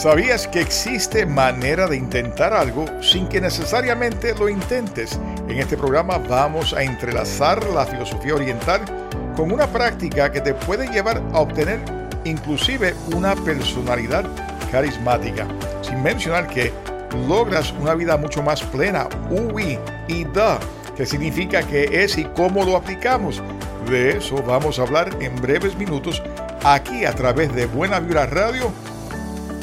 ¿Sabías que existe manera de intentar algo sin que necesariamente lo intentes? En este programa vamos a entrelazar la filosofía oriental con una práctica que te puede llevar a obtener inclusive una personalidad carismática, sin mencionar que logras una vida mucho más plena, uwi y da, que significa que es y cómo lo aplicamos. De eso vamos a hablar en breves minutos aquí a través de Buena Vibra Radio.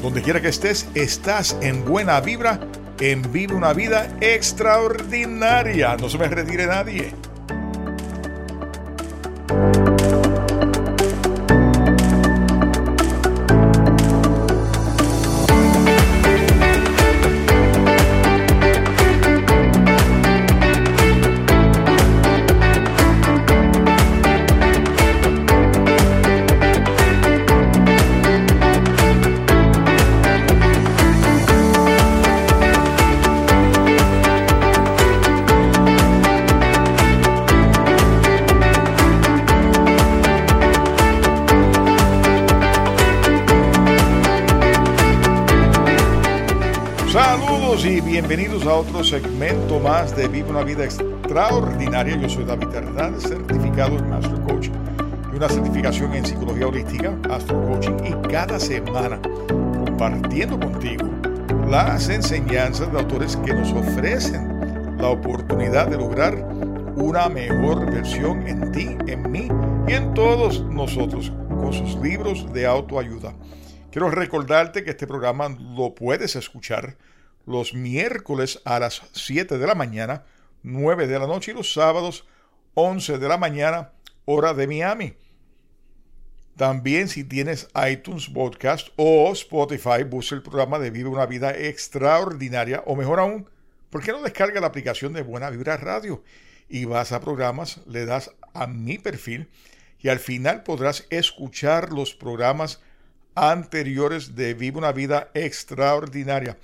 Donde quiera que estés, estás en buena vibra, en Vive una vida extraordinaria. No se me retire nadie. A otro segmento más de Vive una vida extraordinaria. Yo soy David Hernández, certificado en Master Coach y una certificación en psicología holística, Astro Coaching y cada semana compartiendo contigo las enseñanzas de autores que nos ofrecen la oportunidad de lograr una mejor versión en ti, en mí y en todos nosotros con sus libros de autoayuda. Quiero recordarte que este programa lo puedes escuchar los miércoles a las 7 de la mañana, 9 de la noche y los sábados 11 de la mañana, hora de Miami. También si tienes iTunes Podcast o Spotify, busca el programa de Vive una vida extraordinaria o mejor aún, ¿por qué no descarga la aplicación de Buena Vibra Radio? Y vas a programas, le das a mi perfil y al final podrás escuchar los programas anteriores de Vive una vida extraordinaria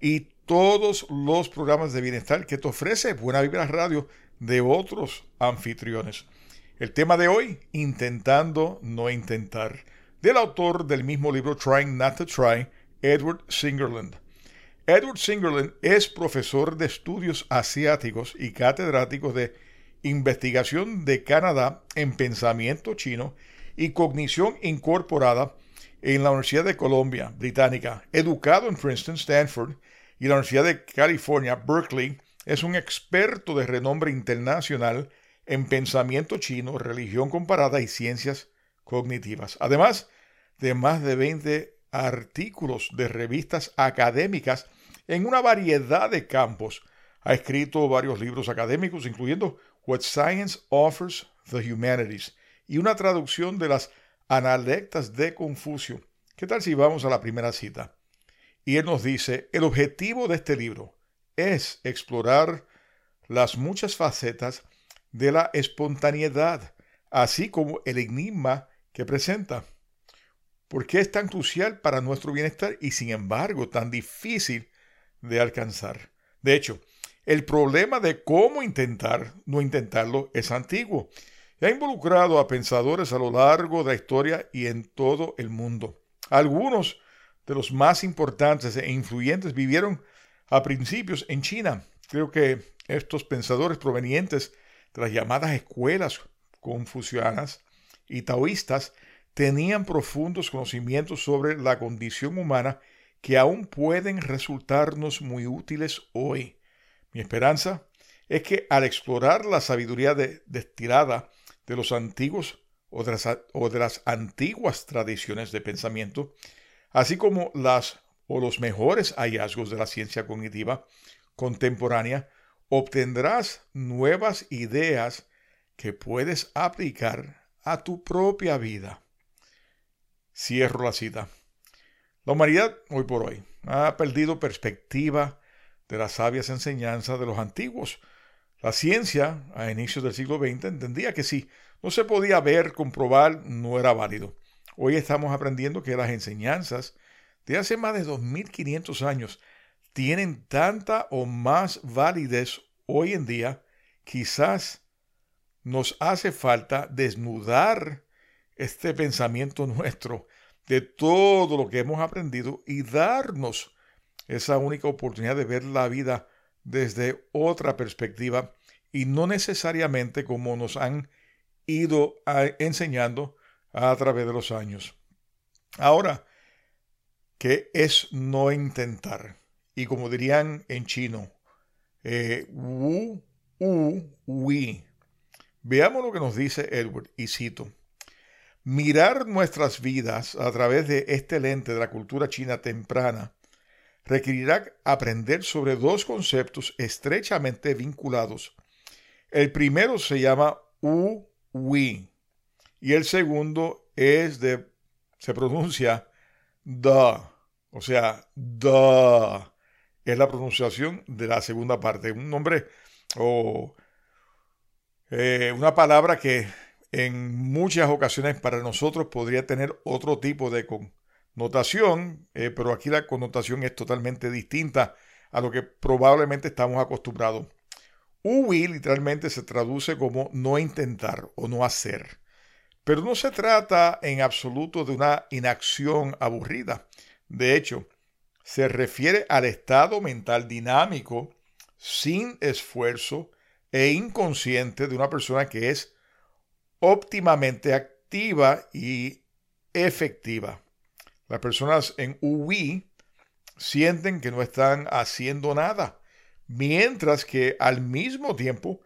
y todos los programas de bienestar que te ofrece Buena Vibra Radio de otros anfitriones. El tema de hoy, Intentando no intentar, del autor del mismo libro Trying Not to Try, Edward Singerland. Edward Singerland es profesor de estudios asiáticos y catedrático de investigación de Canadá en pensamiento chino y cognición incorporada en la Universidad de Columbia Británica, educado en Princeton, Stanford y la Universidad de California, Berkeley, es un experto de renombre internacional en pensamiento chino, religión comparada y ciencias cognitivas. Además de más de 20 artículos de revistas académicas en una variedad de campos. Ha escrito varios libros académicos, incluyendo What Science Offers the Humanities y una traducción de las analectas de Confucio. ¿Qué tal si vamos a la primera cita? Y él nos dice, el objetivo de este libro es explorar las muchas facetas de la espontaneidad, así como el enigma que presenta. ¿Por qué es tan crucial para nuestro bienestar y sin embargo tan difícil de alcanzar? De hecho, el problema de cómo intentar no intentarlo es antiguo y ha involucrado a pensadores a lo largo de la historia y en todo el mundo. Algunos de los más importantes e influyentes vivieron a principios en China. Creo que estos pensadores provenientes de las llamadas escuelas confucianas y taoístas tenían profundos conocimientos sobre la condición humana que aún pueden resultarnos muy útiles hoy. Mi esperanza es que al explorar la sabiduría destilada de los antiguos o de las antiguas tradiciones de pensamiento, así como las o los mejores hallazgos de la ciencia cognitiva contemporánea, obtendrás nuevas ideas que puedes aplicar a tu propia vida. Cierro la cita. La humanidad, hoy por hoy, ha perdido perspectiva de las sabias enseñanzas de los antiguos. La ciencia, a inicios del siglo XX, entendía que si no se podía ver, comprobar, no era válido. Hoy estamos aprendiendo que las enseñanzas de hace más de 2500 años tienen tanta o más validez hoy en día, quizás nos hace falta desnudar este pensamiento nuestro de todo lo que hemos aprendido y darnos esa única oportunidad de ver la vida desde otra perspectiva y no necesariamente como nos han ido enseñando a través de los años. Ahora, ¿qué es no intentar? Y como dirían en chino, eh, wu, u, wi. Veamos lo que nos dice Edward, y cito. Mirar nuestras vidas a través de este lente de la cultura china temprana requerirá aprender sobre dos conceptos estrechamente vinculados. El primero se llama u wi y el segundo es de se pronuncia da, o sea, da es la pronunciación de la segunda parte, un nombre o eh, una palabra que en muchas ocasiones para nosotros podría tener otro tipo de connotación, eh, pero aquí la connotación es totalmente distinta a lo que probablemente estamos acostumbrados. Uwi literalmente se traduce como no intentar o no hacer. Pero no se trata en absoluto de una inacción aburrida. De hecho, se refiere al estado mental dinámico, sin esfuerzo e inconsciente de una persona que es óptimamente activa y efectiva. Las personas en UI sienten que no están haciendo nada, mientras que al mismo tiempo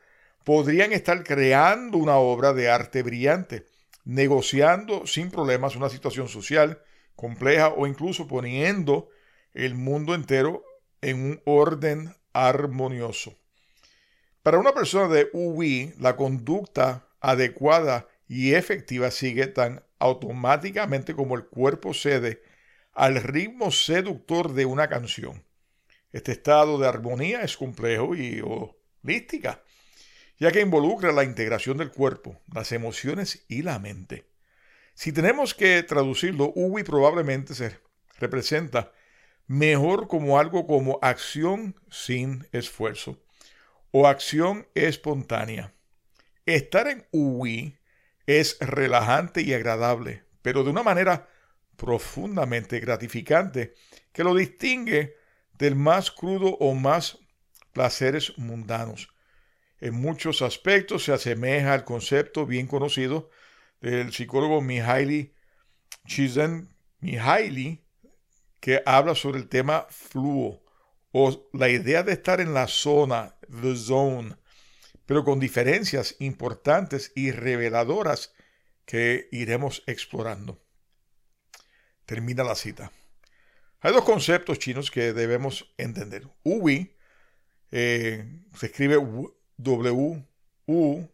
podrían estar creando una obra de arte brillante, negociando sin problemas una situación social compleja o incluso poniendo el mundo entero en un orden armonioso. Para una persona de UI, la conducta adecuada y efectiva sigue tan automáticamente como el cuerpo cede al ritmo seductor de una canción. Este estado de armonía es complejo y holística, ya que involucra la integración del cuerpo, las emociones y la mente. Si tenemos que traducirlo, UI probablemente se representa mejor como algo como acción sin esfuerzo o acción espontánea. Estar en UI es relajante y agradable, pero de una manera profundamente gratificante que lo distingue del más crudo o más placeres mundanos. En muchos aspectos se asemeja al concepto bien conocido del psicólogo Mihaly Csikszentmihalyi que habla sobre el tema fluo o la idea de estar en la zona, the zone, pero con diferencias importantes y reveladoras que iremos explorando. Termina la cita. Hay dos conceptos chinos que debemos entender. Ui eh, se escribe W U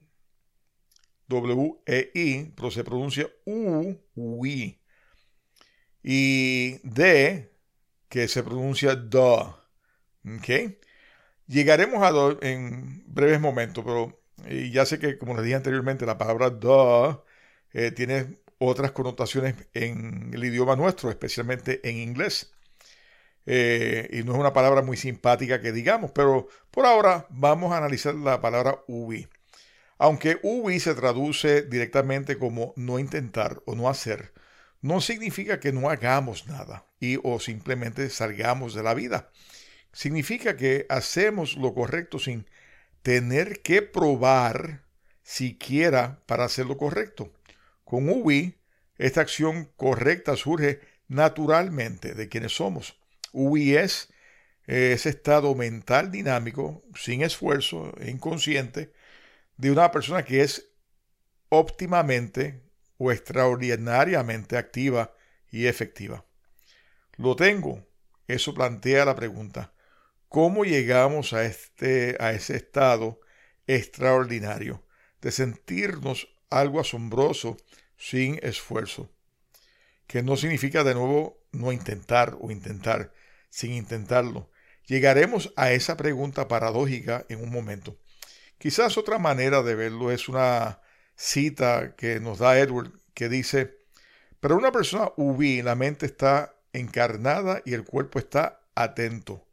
W E I, pero se pronuncia U Ui y D, que se pronuncia DA. ¿Okay? Llegaremos a DA en breves momentos, pero ya sé que, como les dije anteriormente, la palabra DA eh, tiene otras connotaciones en el idioma nuestro, especialmente en inglés. Eh, y no es una palabra muy simpática que digamos, pero por ahora vamos a analizar la palabra UBI. Aunque UBI se traduce directamente como no intentar o no hacer, no significa que no hagamos nada y o simplemente salgamos de la vida. Significa que hacemos lo correcto sin tener que probar siquiera para hacer lo correcto. Con UI, esta acción correcta surge naturalmente de quienes somos. UI es ese estado mental dinámico, sin esfuerzo inconsciente, de una persona que es óptimamente o extraordinariamente activa y efectiva. Lo tengo. Eso plantea la pregunta. ¿Cómo llegamos a, este, a ese estado extraordinario de sentirnos algo asombroso sin esfuerzo? Que no significa de nuevo no intentar o intentar sin intentarlo. Llegaremos a esa pregunta paradójica en un momento. Quizás otra manera de verlo es una cita que nos da Edward que dice, pero una persona UV, la mente está encarnada y el cuerpo está atento.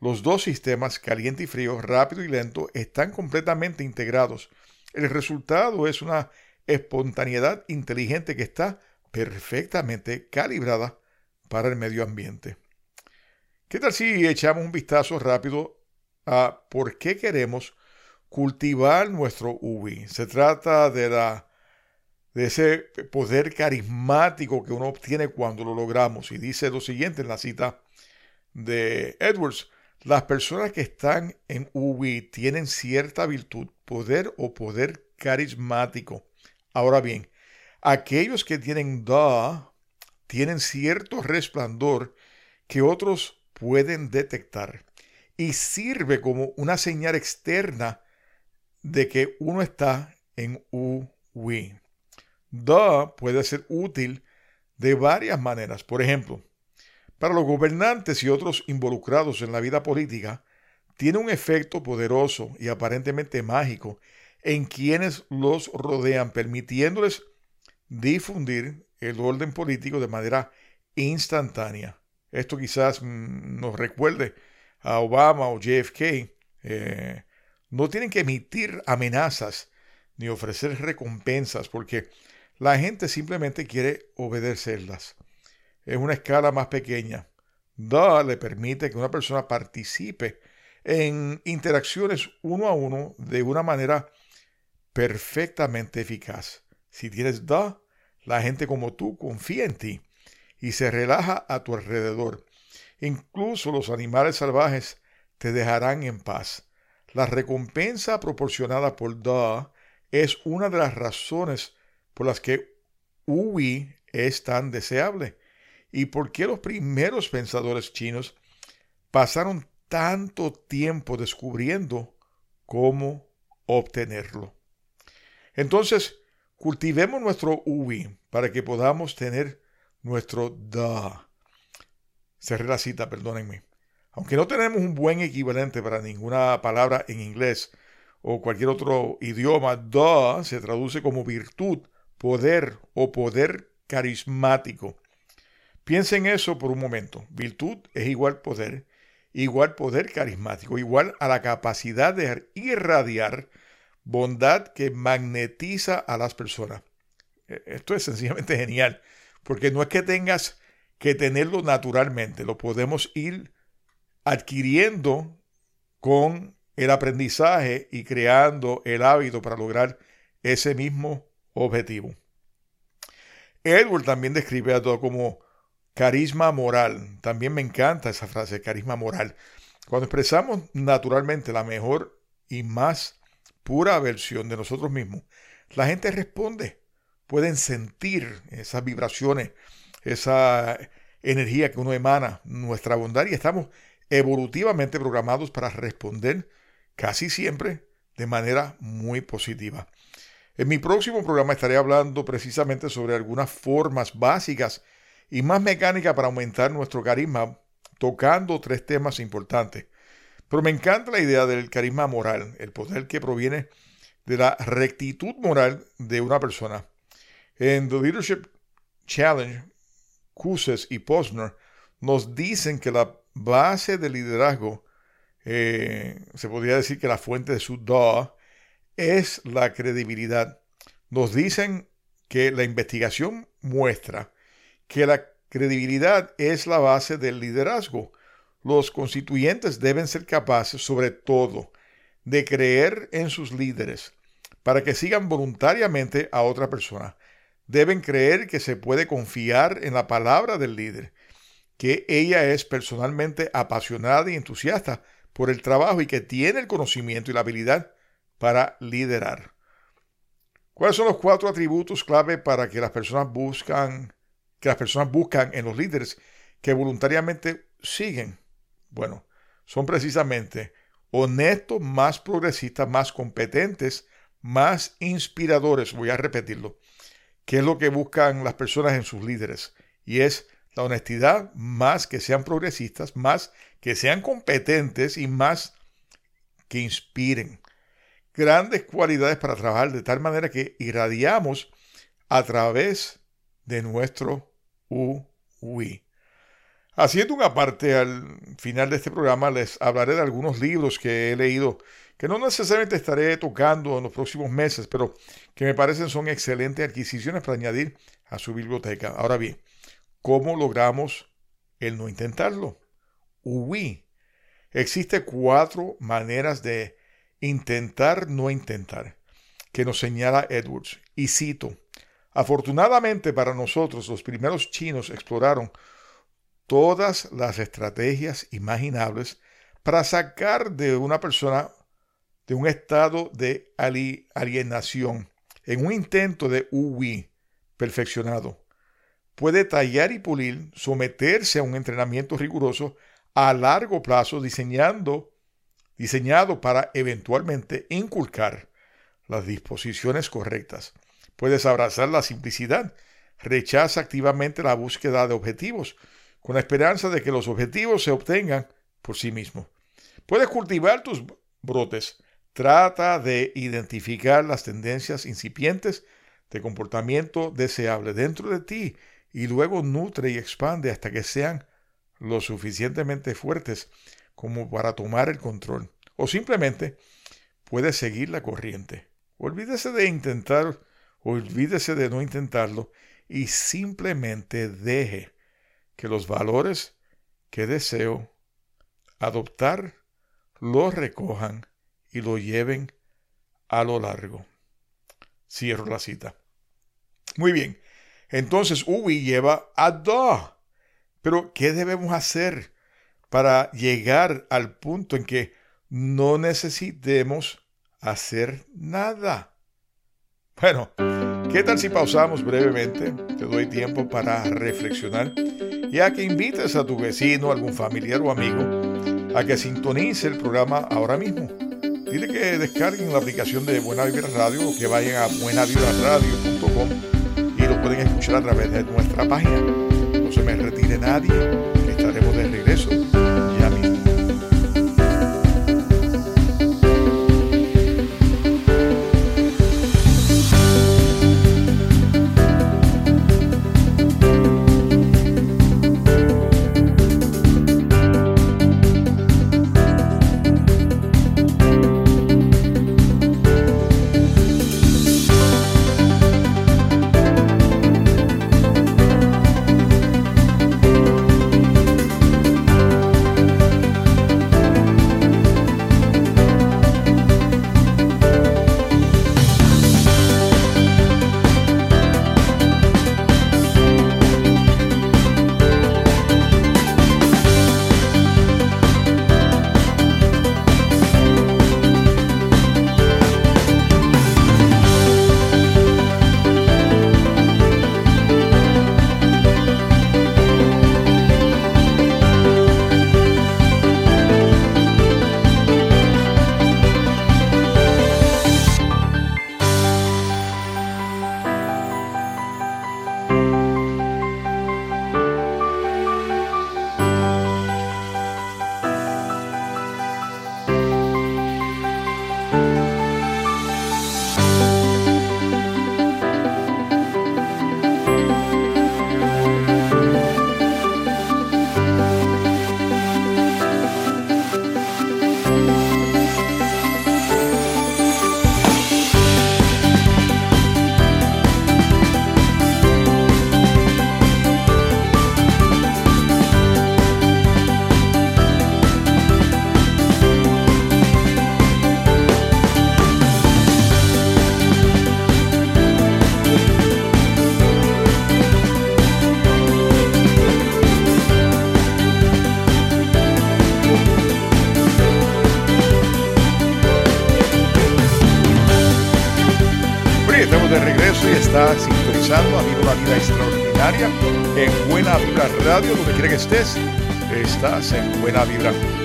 Los dos sistemas, caliente y frío, rápido y lento, están completamente integrados. El resultado es una espontaneidad inteligente que está perfectamente calibrada para el medio ambiente. ¿Qué tal si echamos un vistazo rápido a por qué queremos cultivar nuestro UBI? Se trata de, la, de ese poder carismático que uno obtiene cuando lo logramos. Y dice lo siguiente en la cita de Edwards. Las personas que están en UBI tienen cierta virtud, poder o poder carismático. Ahora bien, aquellos que tienen da tienen cierto resplandor que otros pueden detectar y sirve como una señal externa de que uno está en UWI. Da puede ser útil de varias maneras. Por ejemplo, para los gobernantes y otros involucrados en la vida política, tiene un efecto poderoso y aparentemente mágico en quienes los rodean, permitiéndoles difundir el orden político de manera instantánea. Esto quizás mm, nos recuerde a Obama o JFK. Eh, no tienen que emitir amenazas ni ofrecer recompensas porque la gente simplemente quiere obedecerlas. Es una escala más pequeña. Da le permite que una persona participe en interacciones uno a uno de una manera perfectamente eficaz. Si tienes da, la gente como tú confía en ti y se relaja a tu alrededor. Incluso los animales salvajes te dejarán en paz. La recompensa proporcionada por Da es una de las razones por las que UI es tan deseable y por qué los primeros pensadores chinos pasaron tanto tiempo descubriendo cómo obtenerlo. Entonces, cultivemos nuestro UI para que podamos tener nuestro da. Cerré la cita, perdónenme. Aunque no tenemos un buen equivalente para ninguna palabra en inglés o cualquier otro idioma, da se traduce como virtud, poder o poder carismático. Piensen eso por un momento. Virtud es igual poder, igual poder carismático, igual a la capacidad de irradiar bondad que magnetiza a las personas. E, esto es sencillamente genial, porque no es que tengas que tenerlo naturalmente, lo podemos ir adquiriendo con el aprendizaje y creando el hábito para lograr ese mismo objetivo. Edward también describe a todo como carisma moral. También me encanta esa frase, carisma moral. Cuando expresamos naturalmente la mejor y más pura versión de nosotros mismos, la gente responde. Pueden sentir esas vibraciones, esa energía que uno emana, nuestra bondad, y estamos evolutivamente programados para responder casi siempre de manera muy positiva. En mi próximo programa estaré hablando precisamente sobre algunas formas básicas y más mecánicas para aumentar nuestro carisma, tocando tres temas importantes. Pero me encanta la idea del carisma moral, el poder que proviene de la rectitud moral de una persona. En The Leadership Challenge, Kuses y Posner nos dicen que la base del liderazgo, eh, se podría decir que la fuente de su DA, es la credibilidad. Nos dicen que la investigación muestra que la credibilidad es la base del liderazgo los constituyentes deben ser capaces, sobre todo, de creer en sus líderes para que sigan voluntariamente a otra persona. Deben creer que se puede confiar en la palabra del líder, que ella es personalmente apasionada y entusiasta por el trabajo y que tiene el conocimiento y la habilidad para liderar. ¿Cuáles son los cuatro atributos clave para que las personas buscan que las personas buscan en los líderes que voluntariamente siguen bueno, son precisamente honestos, más progresistas, más competentes, más inspiradores, voy a repetirlo, que es lo que buscan las personas en sus líderes. Y es la honestidad, más que sean progresistas, más que sean competentes y más que inspiren. Grandes cualidades para trabajar de tal manera que irradiamos a través de nuestro UI. Haciendo una parte al final de este programa, les hablaré de algunos libros que he leído, que no necesariamente estaré tocando en los próximos meses, pero que me parecen son excelentes adquisiciones para añadir a su biblioteca. Ahora bien, ¿cómo logramos el no intentarlo? Uy, existe cuatro maneras de intentar no intentar que nos señala Edwards. Y cito, afortunadamente para nosotros los primeros chinos exploraron todas las estrategias imaginables para sacar de una persona de un estado de alienación en un intento de UI perfeccionado. Puede tallar y pulir, someterse a un entrenamiento riguroso a largo plazo diseñando, diseñado para eventualmente inculcar las disposiciones correctas. Puedes abrazar la simplicidad. Rechaza activamente la búsqueda de objetivos, con la esperanza de que los objetivos se obtengan por sí mismos. Puedes cultivar tus brotes. Trata de identificar las tendencias incipientes de comportamiento deseable dentro de ti y luego nutre y expande hasta que sean lo suficientemente fuertes como para tomar el control. O simplemente puedes seguir la corriente. Olvídese de intentar, olvídese de no intentarlo y simplemente deje que los valores que deseo adoptar los recojan y lo lleven a lo largo. Cierro la cita. Muy bien. Entonces Ubi lleva a do. Pero ¿qué debemos hacer para llegar al punto en que no necesitemos hacer nada. Bueno, ¿qué tal si pausamos brevemente? Te doy tiempo para reflexionar y a que invites a tu vecino, algún familiar o amigo a que sintonice el programa ahora mismo. Que descarguen la aplicación de Buena Vibra Radio o que vayan a buenavibraradio.com y lo pueden escuchar a través de nuestra página. No se me retire nadie, estaremos de regreso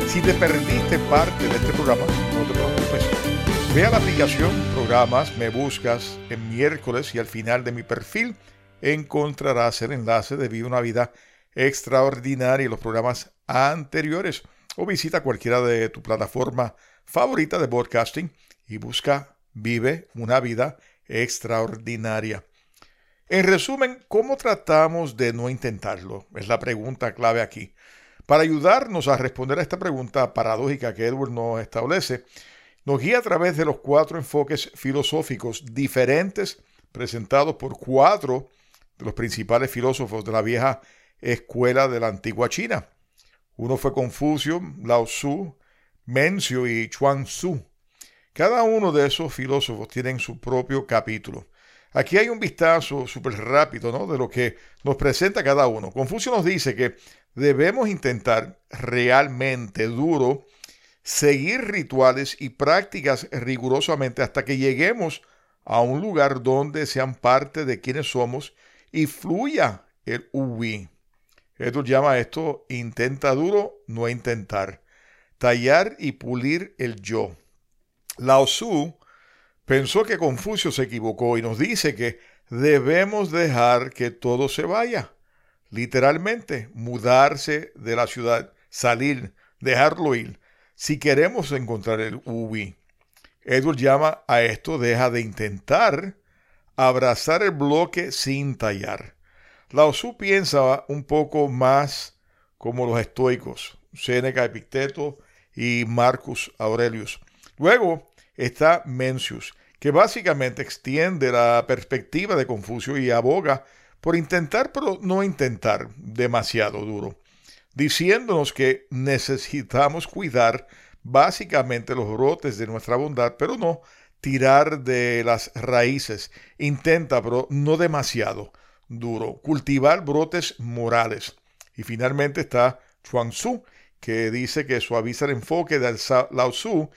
Si te perdiste parte de este programa, no te preocupes. Ve a la aplicación Programas, me buscas en miércoles y al final de mi perfil encontrarás el enlace de Viva una Vida Extraordinaria y los programas anteriores o visita cualquiera de tu plataforma favorita de broadcasting y busca Vive una Vida Extraordinaria. En resumen, ¿cómo tratamos de no intentarlo? Es la pregunta clave aquí. Para ayudarnos a responder a esta pregunta paradójica que Edward nos establece, nos guía a través de los cuatro enfoques filosóficos diferentes presentados por cuatro de los principales filósofos de la vieja escuela de la antigua China. Uno fue Confucio, Lao Tzu, Mencio y Chuang Tzu. Cada uno de esos filósofos tienen su propio capítulo. Aquí hay un vistazo súper rápido ¿no? de lo que nos presenta cada uno. Confucio nos dice que debemos intentar realmente duro seguir rituales y prácticas rigurosamente hasta que lleguemos a un lugar donde sean parte de quienes somos y fluya el ubi. Esto llama esto intenta duro, no intentar. Tallar y pulir el yo. Lao Tzu pensó que Confucio se equivocó y nos dice que debemos dejar que todo se vaya. Literalmente, mudarse de la ciudad, salir, dejarlo ir, si queremos encontrar el ubi. Edward llama a esto deja de intentar abrazar el bloque sin tallar. Lao Tzu piensa un poco más como los estoicos, Séneca, Epicteto y Marcus Aurelius. Luego está Mencius, que básicamente extiende la perspectiva de Confucio y aboga por intentar, pero no intentar demasiado duro, diciéndonos que necesitamos cuidar básicamente los brotes de nuestra bondad, pero no tirar de las raíces. Intenta, pero no demasiado duro, cultivar brotes morales. Y finalmente está Chuang Tzu, que dice que suaviza el enfoque del Lao Tzu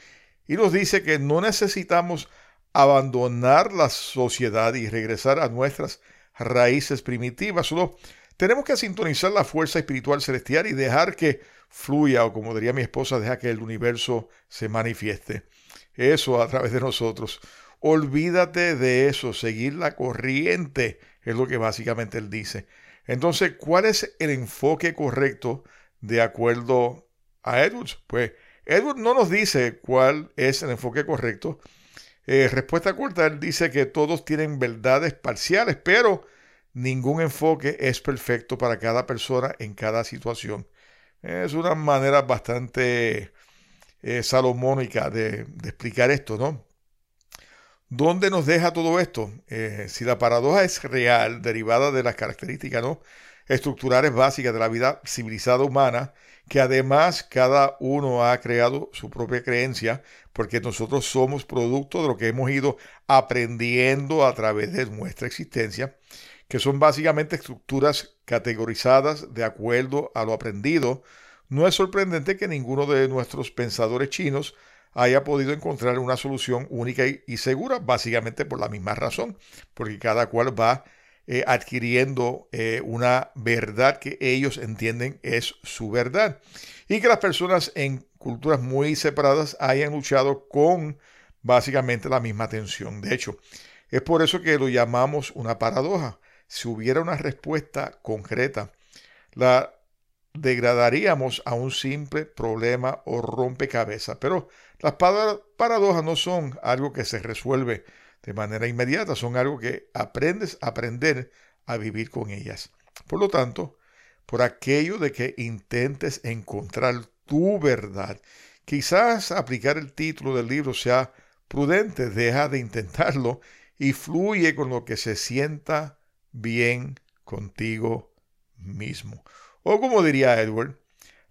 y nos dice que no necesitamos abandonar la sociedad y regresar a nuestras raíces primitivas, solo tenemos que sintonizar la fuerza espiritual celestial y dejar que fluya, o como diría mi esposa, deja que el universo se manifieste. Eso a través de nosotros. Olvídate de eso, seguir la corriente, es lo que básicamente él dice. Entonces, ¿cuál es el enfoque correcto de acuerdo a Edwards? Pues Edwards no nos dice cuál es el enfoque correcto. Eh, respuesta corta, él dice que todos tienen verdades parciales, pero ningún enfoque es perfecto para cada persona en cada situación. Es una manera bastante eh, salomónica de, explicar esto, ¿no? ¿Dónde nos deja todo esto? Eh, si la paradoja es real, derivada de las características ¿no? Estructurales básicas de la vida civilizada humana, que además cada uno ha creado su propia creencia, porque nosotros somos producto de lo que hemos ido aprendiendo a través de nuestra existencia, que son básicamente estructuras categorizadas de acuerdo a lo aprendido, no es sorprendente que ninguno de nuestros pensadores chinos haya podido encontrar una solución única y segura, básicamente por la misma razón, porque cada cual va eh, adquiriendo eh, una verdad que ellos entienden es su verdad. Y que las personas en culturas muy separadas hayan luchado con básicamente la misma tensión. De hecho, es por eso que lo llamamos una paradoja. Si hubiera una respuesta concreta, la degradaríamos a un simple problema o rompecabezas. Pero las paradojas no son algo que se resuelve de manera inmediata, son algo que aprendes a aprender a vivir con ellas. Por lo tanto, por aquello de que intentes encontrar tu verdad, quizás aplicar el título del libro sea prudente, deja de intentarlo y fluye con lo que se sienta bien contigo mismo. O como diría Edward,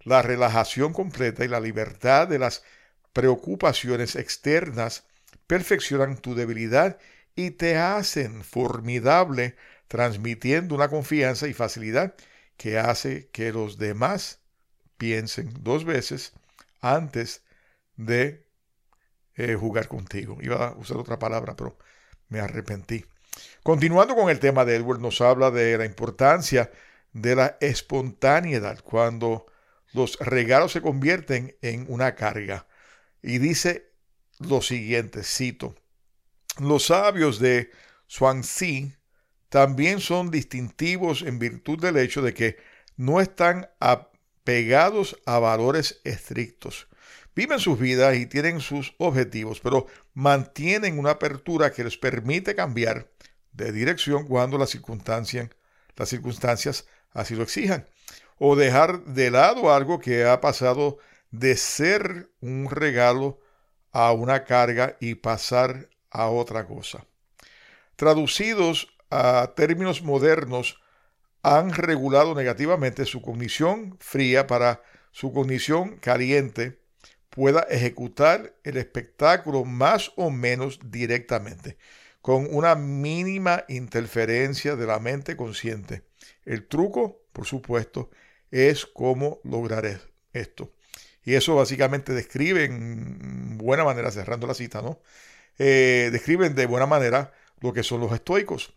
la relajación completa y la libertad de las preocupaciones externas perfeccionan tu debilidad y te hacen formidable, transmitiendo una confianza y facilidad que hace que los demás piensen dos veces antes de eh, jugar contigo. Iba a usar otra palabra, pero me arrepentí. Continuando con el tema de Edward, nos habla de la importancia de la espontaneidad cuando los regalos se convierten en una carga. Y dice lo siguiente, cito, los sabios de Swansea también son distintivos en virtud del hecho de que no están apegados a valores estrictos. Viven sus vidas y tienen sus objetivos, pero mantienen una apertura que les permite cambiar de dirección cuando las circunstancias, las circunstancias así lo exijan, o dejar de lado algo que ha pasado de ser un regalo a una carga y pasar a otra cosa. Traducidos a términos modernos han regulado negativamente su cognición fría para su cognición caliente pueda ejecutar el espectáculo más o menos directamente, con una mínima interferencia de la mente consciente. El truco, por supuesto, es cómo lograr esto. Y eso básicamente describe en buena manera, cerrando la cita, ¿no? Eh, describen de buena manera lo que son los estoicos.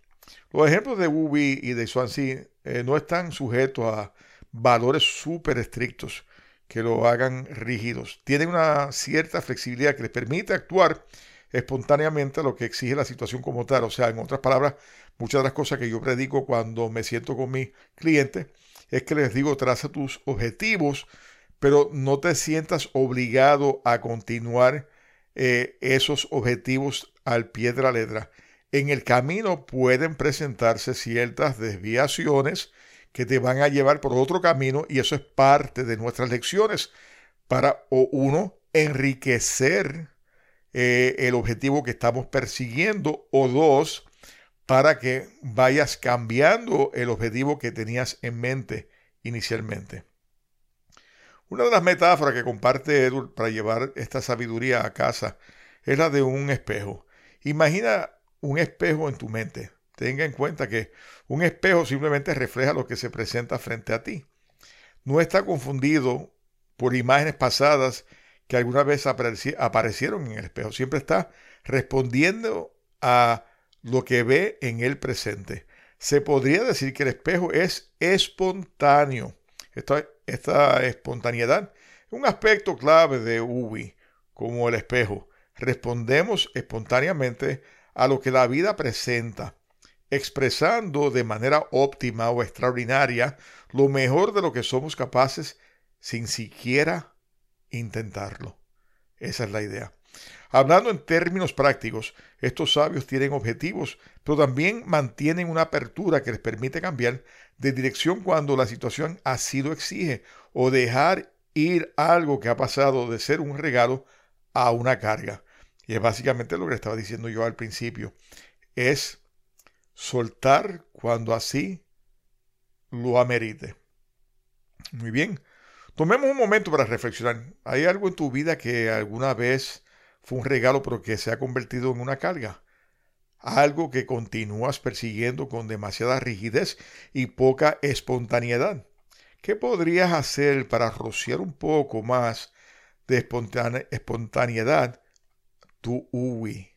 Los ejemplos de Ubi y de Swansea eh, no están sujetos a valores súper estrictos que lo hagan rígidos. Tienen una cierta flexibilidad que les permite actuar espontáneamente a lo que exige la situación como tal. O sea, en otras palabras, muchas de las cosas que yo predico cuando me siento con mis clientes es que les digo, traza tus objetivos, pero no te sientas obligado a continuar eh, esos objetivos al pie de la letra. En el camino pueden presentarse ciertas desviaciones que te van a llevar por otro camino y eso es parte de nuestras lecciones para, o uno, enriquecer eh, el objetivo que estamos persiguiendo o dos, para que vayas cambiando el objetivo que tenías en mente inicialmente. Una de las metáforas que comparte Edward para llevar esta sabiduría a casa es la de un espejo. Imagina un espejo en tu mente. Tenga en cuenta que un espejo simplemente refleja lo que se presenta frente a ti. No está confundido por imágenes pasadas que alguna vez aparecieron en el espejo. Siempre está respondiendo a lo que ve en el presente. Se podría decir que el espejo es espontáneo. Esta, esta espontaneidad es un aspecto clave de Ubi, como el espejo. Respondemos espontáneamente a lo que la vida presenta, expresando de manera óptima o extraordinaria lo mejor de lo que somos capaces sin siquiera intentarlo. Esa es la idea. Hablando en términos prácticos, estos sabios tienen objetivos, pero también mantienen una apertura que les permite cambiar de dirección cuando la situación así lo exige o dejar ir algo que ha pasado de ser un regalo a una carga. Y es básicamente lo que estaba diciendo yo al principio. Es soltar cuando así lo amerite. Muy bien. Tomemos un momento para reflexionar. ¿Hay algo en tu vida que alguna vez fue un regalo pero que se ha convertido en una carga? algo que continúas persiguiendo con demasiada rigidez y poca espontaneidad. ¿Qué podrías hacer para rociar un poco más de espontaneidad tu UI?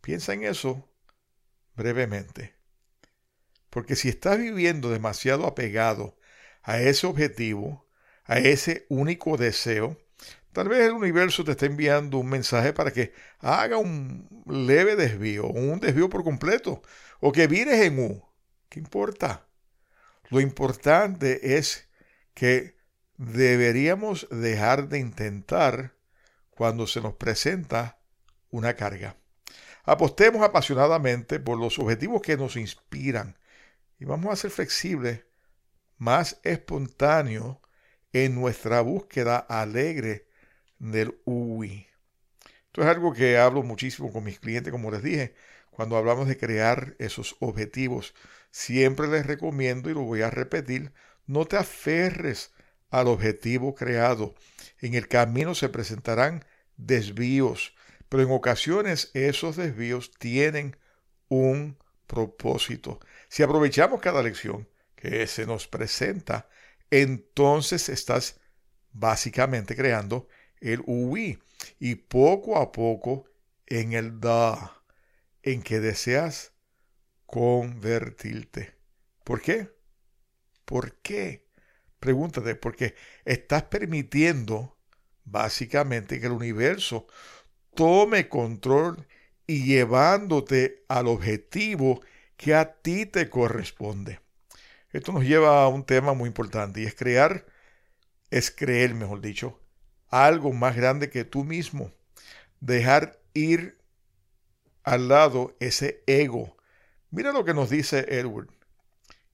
Piensa en eso brevemente. Porque si estás viviendo demasiado apegado a ese objetivo, a ese único deseo, Tal vez el universo te está enviando un mensaje para que haga un leve desvío, un desvío por completo, o que vires en U. ¿Qué importa? Lo importante es que deberíamos dejar de intentar cuando se nos presenta una carga. Apostemos apasionadamente por los objetivos que nos inspiran y vamos a ser flexibles, más espontáneos en nuestra búsqueda alegre del UI. Esto es algo que hablo muchísimo con mis clientes, como les dije, cuando hablamos de crear esos objetivos. Siempre les recomiendo, y lo voy a repetir, no te aferres al objetivo creado. En el camino se presentarán desvíos, pero en ocasiones esos desvíos tienen un propósito. Si aprovechamos cada lección que se nos presenta, entonces estás básicamente creando el UI y poco a poco en el da en que deseas convertirte. ¿Por qué? ¿Por qué? Pregúntate, porque estás permitiendo básicamente que el universo tome control y llevándote al objetivo que a ti te corresponde. Esto nos lleva a un tema muy importante y es crear, es creer, mejor dicho, algo más grande que tú mismo. Dejar ir al lado ese ego. Mira lo que nos dice Edward.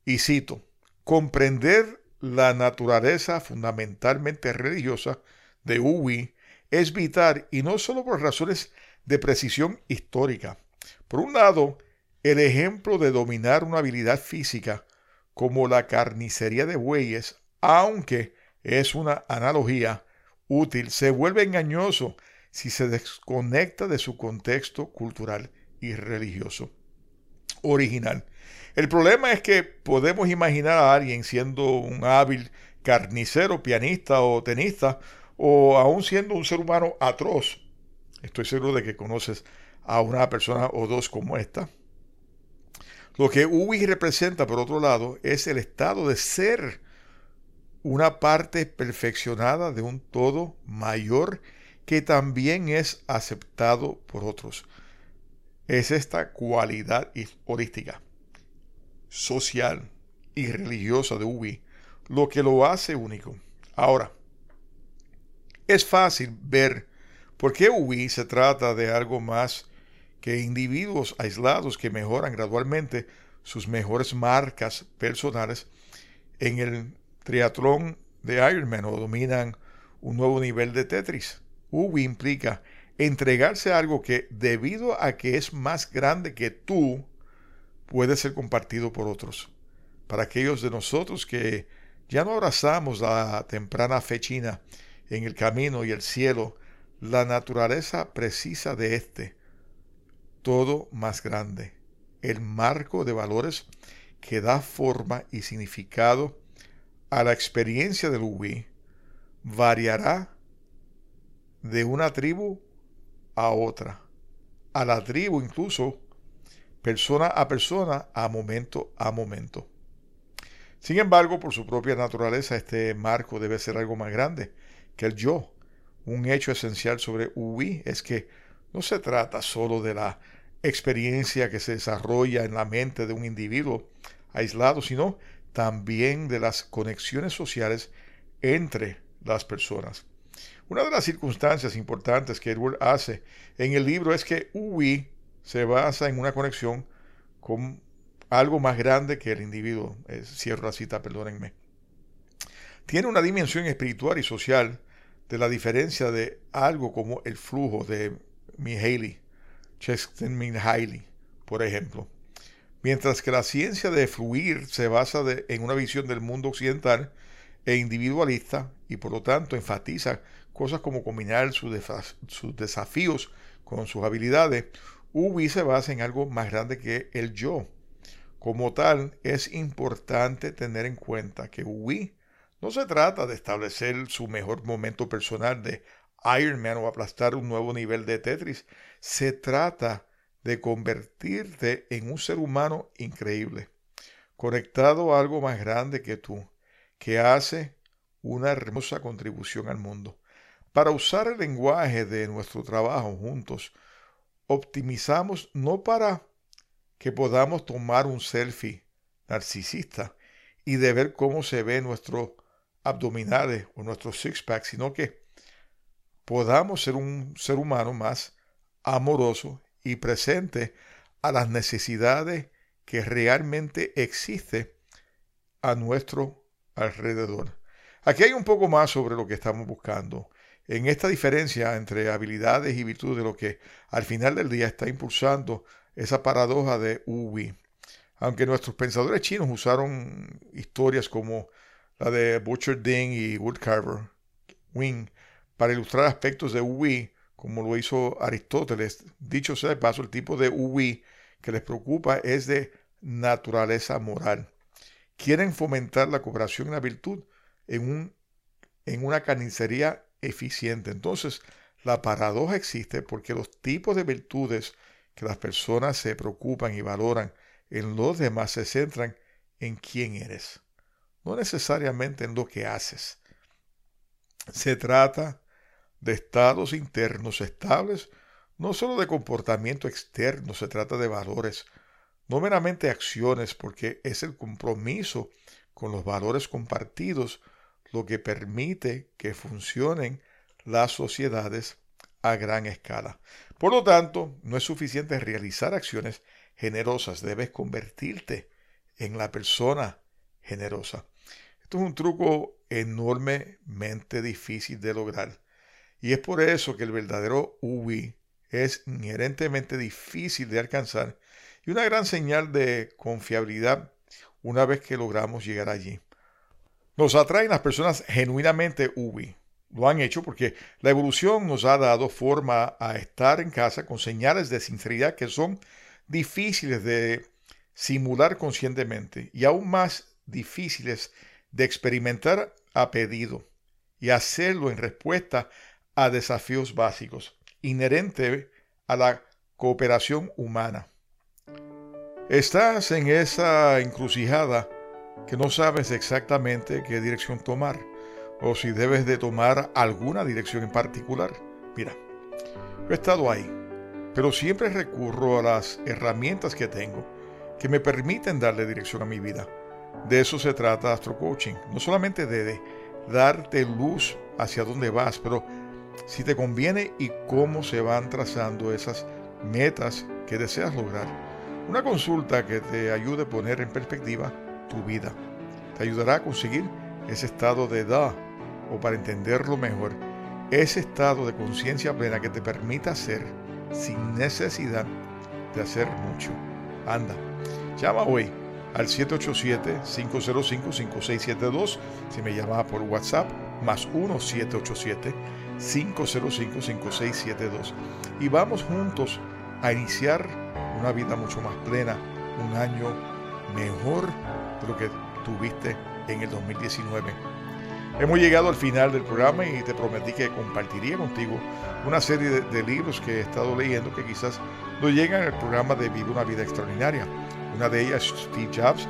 Y cito, comprender la naturaleza fundamentalmente religiosa de Uwi es vital y no solo por razones de precisión histórica. Por un lado, el ejemplo de dominar una habilidad física como la carnicería de bueyes, aunque es una analogía útil, se vuelve engañoso si se desconecta de su contexto cultural y religioso original. El problema es que podemos imaginar a alguien siendo un hábil carnicero, pianista o tenista, o aún siendo un ser humano atroz. Estoy seguro de que conoces a una persona o dos como esta. Lo que Ubi representa, por otro lado, es el estado de ser una parte perfeccionada de un todo mayor que también es aceptado por otros. Es esta cualidad holística, social y religiosa de Ubi lo que lo hace único. Ahora, es fácil ver por qué Ubi se trata de algo más que individuos aislados que mejoran gradualmente sus mejores marcas personales en el triatlón de Ironman o dominan un nuevo nivel de Tetris. Ubi implica entregarse a algo que debido a que es más grande que tú, puede ser compartido por otros. Para aquellos de nosotros que ya no abrazamos la temprana fe china en el camino y el cielo, la naturaleza precisa de este, todo más grande, el marco de valores que da forma y significado a la experiencia del Ubi, variará de una tribu a otra, a la tribu incluso, persona a persona, a momento a momento. Sin embargo, por su propia naturaleza, este marco debe ser algo más grande que el yo. Un hecho esencial sobre Ubi es que no se trata solo de la experiencia que se desarrolla en la mente de un individuo aislado, sino también de las conexiones sociales entre las personas. Una de las circunstancias importantes que Edward hace en el libro es que UI se basa en una conexión con algo más grande que el individuo. cierro la cita, perdónenme. Tiene una dimensión espiritual y social de la diferencia de algo como el flujo de Mihaly Csikszentmihalyi, por ejemplo. Mientras que la ciencia de fluir se basa en una visión del mundo occidental e individualista y por lo tanto enfatiza cosas como combinar sus, desafíos con sus habilidades, Ubi se basa en algo más grande que el yo. Como tal, es importante tener en cuenta que Ubi no se trata de establecer su mejor momento personal de Iron Man o aplastar un nuevo nivel de Tetris. Se trata de convertirte en un ser humano increíble, conectado a algo más grande que tú, que hace una hermosa contribución al mundo. Para usar el lenguaje de nuestro trabajo juntos, optimizamos no para que podamos tomar un selfie narcisista y de ver cómo se ve nuestro abdominales o nuestro six-pack, sino que podamos ser un ser humano más amoroso y presente a las necesidades que realmente existen a nuestro alrededor. Aquí hay un poco más sobre lo que estamos buscando. En esta diferencia entre habilidades y virtudes de lo que al final del día está impulsando esa paradoja de Ubi. Aunque nuestros pensadores chinos usaron historias como la de Butcher Ding y Woodcarver Wing, para ilustrar aspectos de Uwi, como lo hizo Aristóteles. Dicho sea de paso, el tipo de Uwi que les preocupa es de naturaleza moral. Quieren fomentar la cooperación y la virtud en, un, en una carnicería eficiente. Entonces, la paradoja existe porque los tipos de virtudes que las personas se preocupan y valoran en los demás se centran en quién eres no necesariamente en lo que haces. Se trata de estados internos estables, no solo de comportamiento externo, se trata de valores, no meramente acciones, porque es el compromiso con los valores compartidos lo que permite que funcionen las sociedades a gran escala. Por lo tanto, no es suficiente realizar acciones generosas, debes convertirte en la persona generosa. Esto es un truco enormemente difícil de lograr. Y es por eso que el verdadero UI es inherentemente difícil de alcanzar y una gran señal de confiabilidad una vez que logramos llegar allí. Nos atraen las personas genuinamente UBI. Lo han hecho porque la evolución nos ha dado forma a estar en casa con señales de sinceridad que son difíciles de simular conscientemente y aún más difíciles de experimentar a pedido y hacerlo en respuesta a desafíos básicos inherentes a la cooperación humana. Estás en esa encrucijada que no sabes exactamente qué dirección tomar o si debes de tomar alguna dirección en particular. Mira, he estado ahí, pero siempre recurro a las herramientas que tengo que me permiten darle dirección a mi vida. De eso se trata Astro Coaching, no solamente de darte luz hacia dónde vas, pero si te conviene y cómo se van trazando esas metas que deseas lograr. Una consulta que te ayude a poner en perspectiva tu vida. Te ayudará a conseguir ese estado de edad o para entenderlo mejor, ese estado de conciencia plena que te permita hacer sin necesidad de hacer mucho. Anda, llama hoy al 787-505-5672 si me llamas por WhatsApp, más 1-787-505-5672. Y vamos juntos a iniciar una vida mucho más plena, un año mejor de lo que tuviste en el 2019. Hemos llegado al final del programa y te prometí que compartiría contigo una serie de, libros que he estado leyendo que quizás no llegan al programa de Vive una vida extraordinaria. Una de ellas Steve Jobs,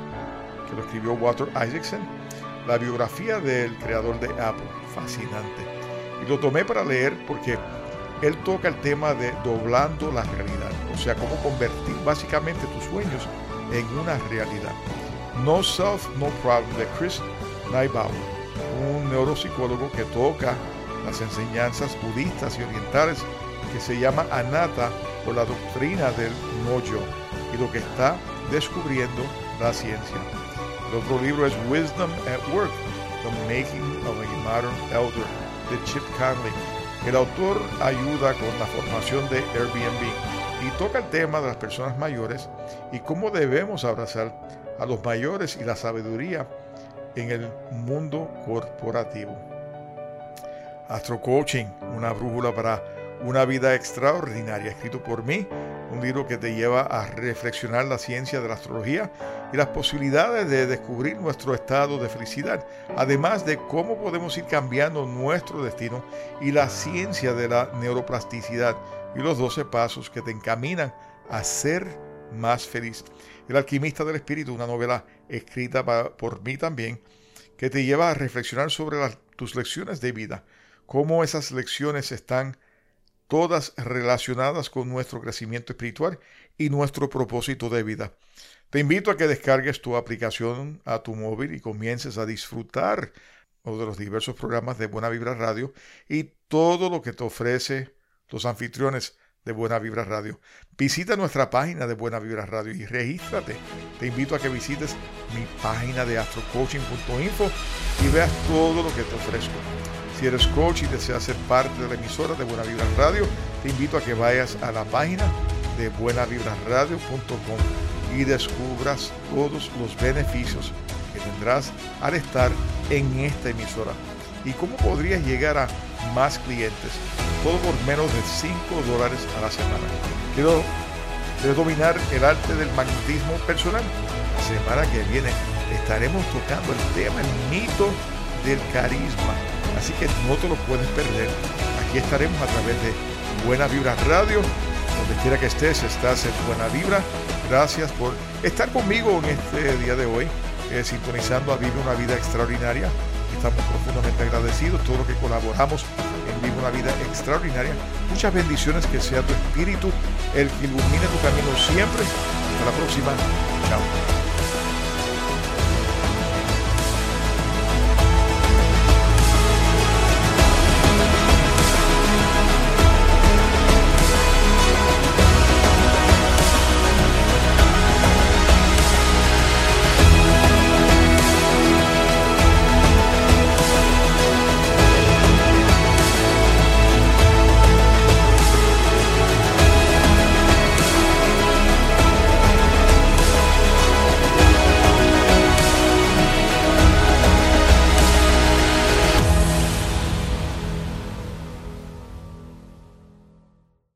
que lo escribió Walter Isaacson, la biografía del creador de Apple, fascinante. Y lo tomé para leer porque él toca el tema de doblando la realidad, o sea, cómo convertir básicamente tus sueños en una realidad. No Self, No Problem de Chris Neibauer un neuropsicólogo que toca las enseñanzas budistas y orientales que se llama Anatta o la doctrina del no yo y lo que está descubriendo la ciencia. El otro libro es Wisdom at Work, The Making of a Modern Elder, de Chip Conley. El autor ayuda con la formación de Airbnb y toca el tema de las personas mayores y cómo debemos abrazar a los mayores y la sabiduría en el mundo corporativo. Astro Coaching, una brújula para una vida extraordinaria, escrito por mí, un libro que te lleva a reflexionar la ciencia de la astrología y las posibilidades de descubrir nuestro estado de felicidad, además de cómo podemos ir cambiando nuestro destino y la ciencia de la neuroplasticidad y los 12 pasos que te encaminan a ser más feliz. El alquimista del espíritu, una novela escrita por mí también, que te lleva a reflexionar sobre tus lecciones de vida, cómo esas lecciones están todas relacionadas con nuestro crecimiento espiritual y nuestro propósito de vida. Te invito a que descargues tu aplicación a tu móvil y comiences a disfrutar de los diversos programas de Buena Vibra Radio y todo lo que te ofrece los anfitriones de Buena Vibra Radio. Visita nuestra página de Buena Vibra Radio y regístrate. Te invito a que visites mi página de astrocoaching.info y veas todo lo que te ofrezco. Si eres coach y deseas ser parte de la emisora de Buena Vibra Radio, te invito a que vayas a la página de buenavibraradio.com y descubras todos los beneficios que tendrás al estar en esta emisora y cómo podrías llegar a más clientes, todo por menos de 5 dólares a la semana. Quiero, dominar el arte del magnetismo personal. La semana que viene estaremos tocando el tema, el mito del carisma. Así que no te lo puedes perder. Aquí estaremos a través de Buena Vibra Radio. Donde quiera que estés, estás en Buena Vibra. Gracias por estar conmigo en este día de hoy, eh, sintonizando a Vive una Vida Extraordinaria Estamos profundamente agradecidos, todo lo que colaboramos en Vivo una Vida Extraordinaria. Muchas bendiciones, que sea tu espíritu el que ilumine tu camino siempre. Hasta la próxima. Chao.